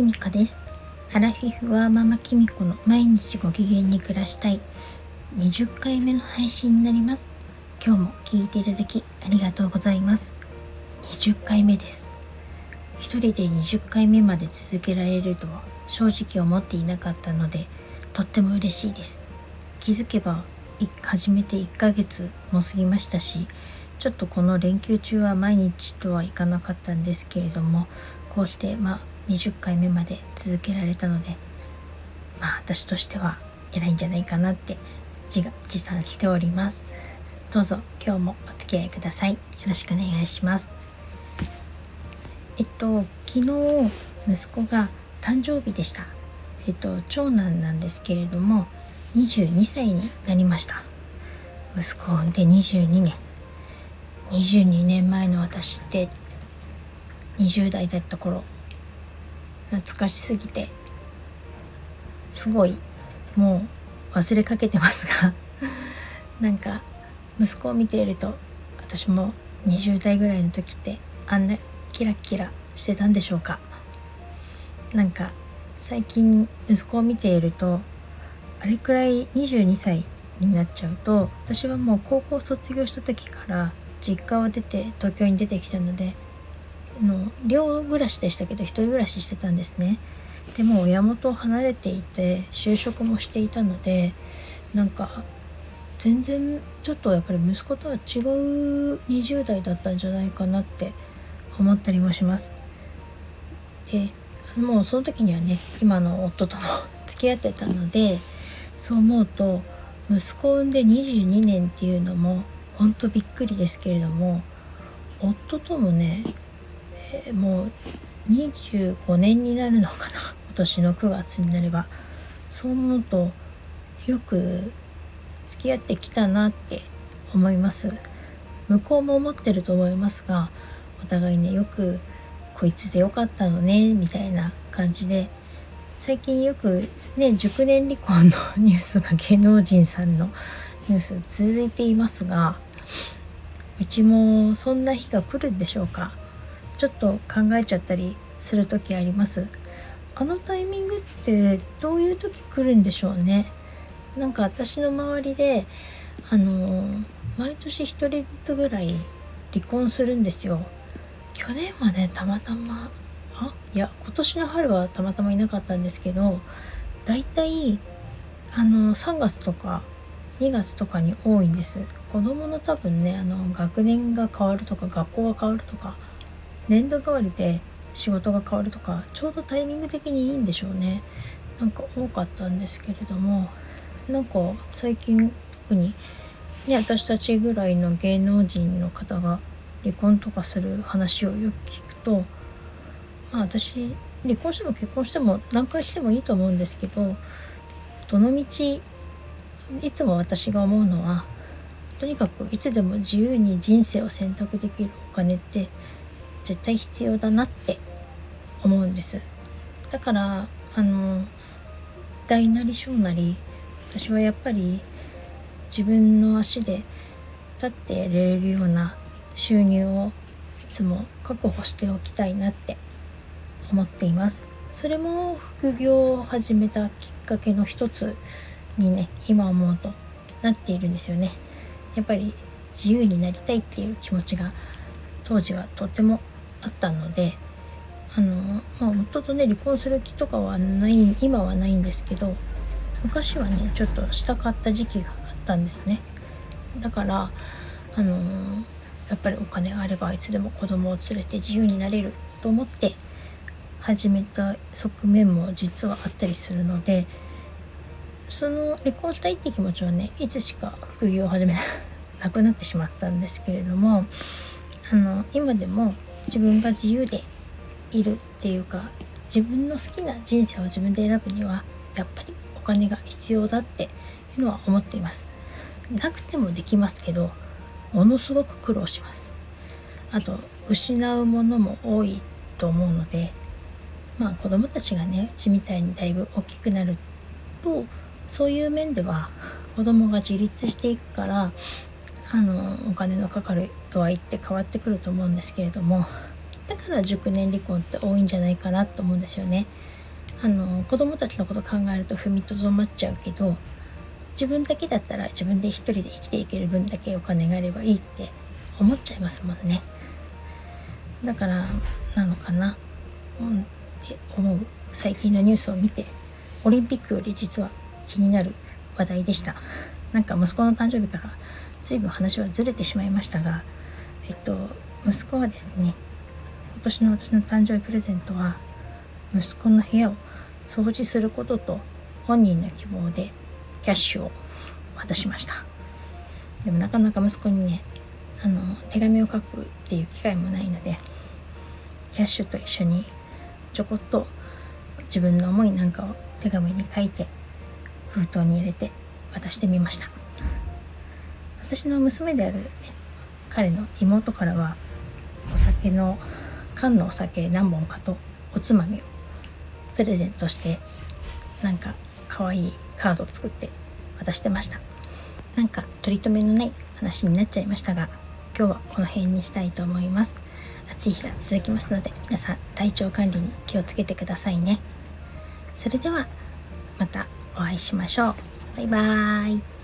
きみかです。アラフィフはママきみこの毎日ご機嫌に暮らしたい。20回目の配信になります。今日も聞いていただきありがとうございます。20回目です。一人で20回目まで続けられるとは正直思っていなかったのでとっても嬉しいです。気づけば始めて1ヶ月も過ぎましたしちょっとこの連休中は毎日とはいかなかったんですけれどもこうしてまあ20回目まで続けられたのでまあ私としては偉いんじゃないかなって自が持参しております。どうぞ今日もお付き合いください。よろしくお願いします。えっと昨日息子が誕生日でした。えっと長男なんですけれども22歳になりました。息子を産んで22年22年前の私って20代だった頃懐かしすぎて。すごいもう忘れかけてますが。なんか息子を見ていると私も20代ぐらいの時ってあんなキラキラしてたんでしょうか。なんか最近息子を見ているとあれくらい22歳になっちゃうと私はもう高校卒業した時から実家を出て東京に出てきたのでの寮暮らしでしたけど一人暮らししてたんですね。でも親元を離れていて就職もしていたのでなんか全然ちょっとやっぱり息子とは違う20代だったんじゃないかなって思ったりもします。でもうその時にはね今の夫とも付き合ってたのでそう思うと息子を産んで22年っていうのもほんとびっくりですけれども夫ともねえー、もう25年になるのかな？今年の9月になれば。そう思うとよく付き合ってきたなって思います。向こうも思ってると思いますがお互いねよくこいつでよかったのねみたいな感じで。最近よくね熟年離婚のニュースが芸能人さんのニュース続いていますがうちもそんな日が来るんでしょうか？ちょっと考えちゃったりする時あります。あのタイミングってどういう時来るんでしょうね。なんか私の周りであの毎年1人ずつぐらい離婚するんですよ。去年はねたまたまあいや今年の春はたまたまいなかったんですけどだいたいあの3月とか2月とかに多いんです。子供の多分ねあの学年が変わるとか学校が変わるとか年度変わりで仕事が変わるとかちょうどタイミング的にいいんでしょうね。なんか多かったんですけれどもなんか最近特にね私たちぐらいの芸能人の方が離婚とかする話をよく聞くとまあ私離婚しても結婚しても何回してもいいと思うんですけどどのみちいつも私が思うのはとにかくいつでも自由に人生を選択できるお金って絶対必要だなって思うんです。だからあの大なり小なり私はやっぱり自分の足で立ってやれるような収入をいつも確保しておきたいなって思っています。それも副業を始めたきっかけの一つにね今思うとなっているんですよね。やっぱり自由になりたいっていう気持ちが当時はとてもあったのであの、まあ、夫とね離婚する気とかはない今はないんですけど昔はねちょっとしたかった時期があったんですね。だからあのやっぱりお金があればいつでも子供を連れて自由になれると思って始めた側面も実はあったりするのでその離婚したいって気持ちはねいつしか副業を始めなくなってしまったんですけれどもあの今でも自分が自由でいるっていうか自分の好きな人生を自分で選ぶにはやっぱりお金が必要だっていうのは思っています。なくてもできますけどものすごく苦労します。あと失うものも多いと思うのでまあ子供たちがねうちみたいにだいぶ大きくなるとそういう面では子供が自立していくからあのお金のかかる度合いって変わってくると思うんですけれどもだから熟年離婚って多いんじゃないかなと思うんですよね。あの子供たちのこと考えると踏みとどまっちゃうけど自分だけだったら自分で一人で生きていける分だけお金があればいいって思っちゃいますもんね。だからなのかな、うん、って思う最近のニュースを見てオリンピックより実は気になる話題でした。なんか息子の誕生日から随分話はずれてしまいましたがえっと息子はですね今年の私の誕生日プレゼントは息子の部屋を掃除することと本人の希望でキャッシュを渡しました。でもなかなか息子にねあの手紙を書くっていう機会もないのでキャッシュと一緒にちょこっと自分の思いなんかを手紙に書いて封筒に入れて渡してみました。私の娘である、ね、彼の妹からはお酒の缶のお酒何本かとおつまみをプレゼントしてなんか可愛いカードを作って渡してました。なんか取り留めのない話になっちゃいましたが今日はこの辺にしたいと思います。暑い日が続きますので皆さん体調管理に気をつけてくださいね。それではまたお会いしましょう。バイバーイ。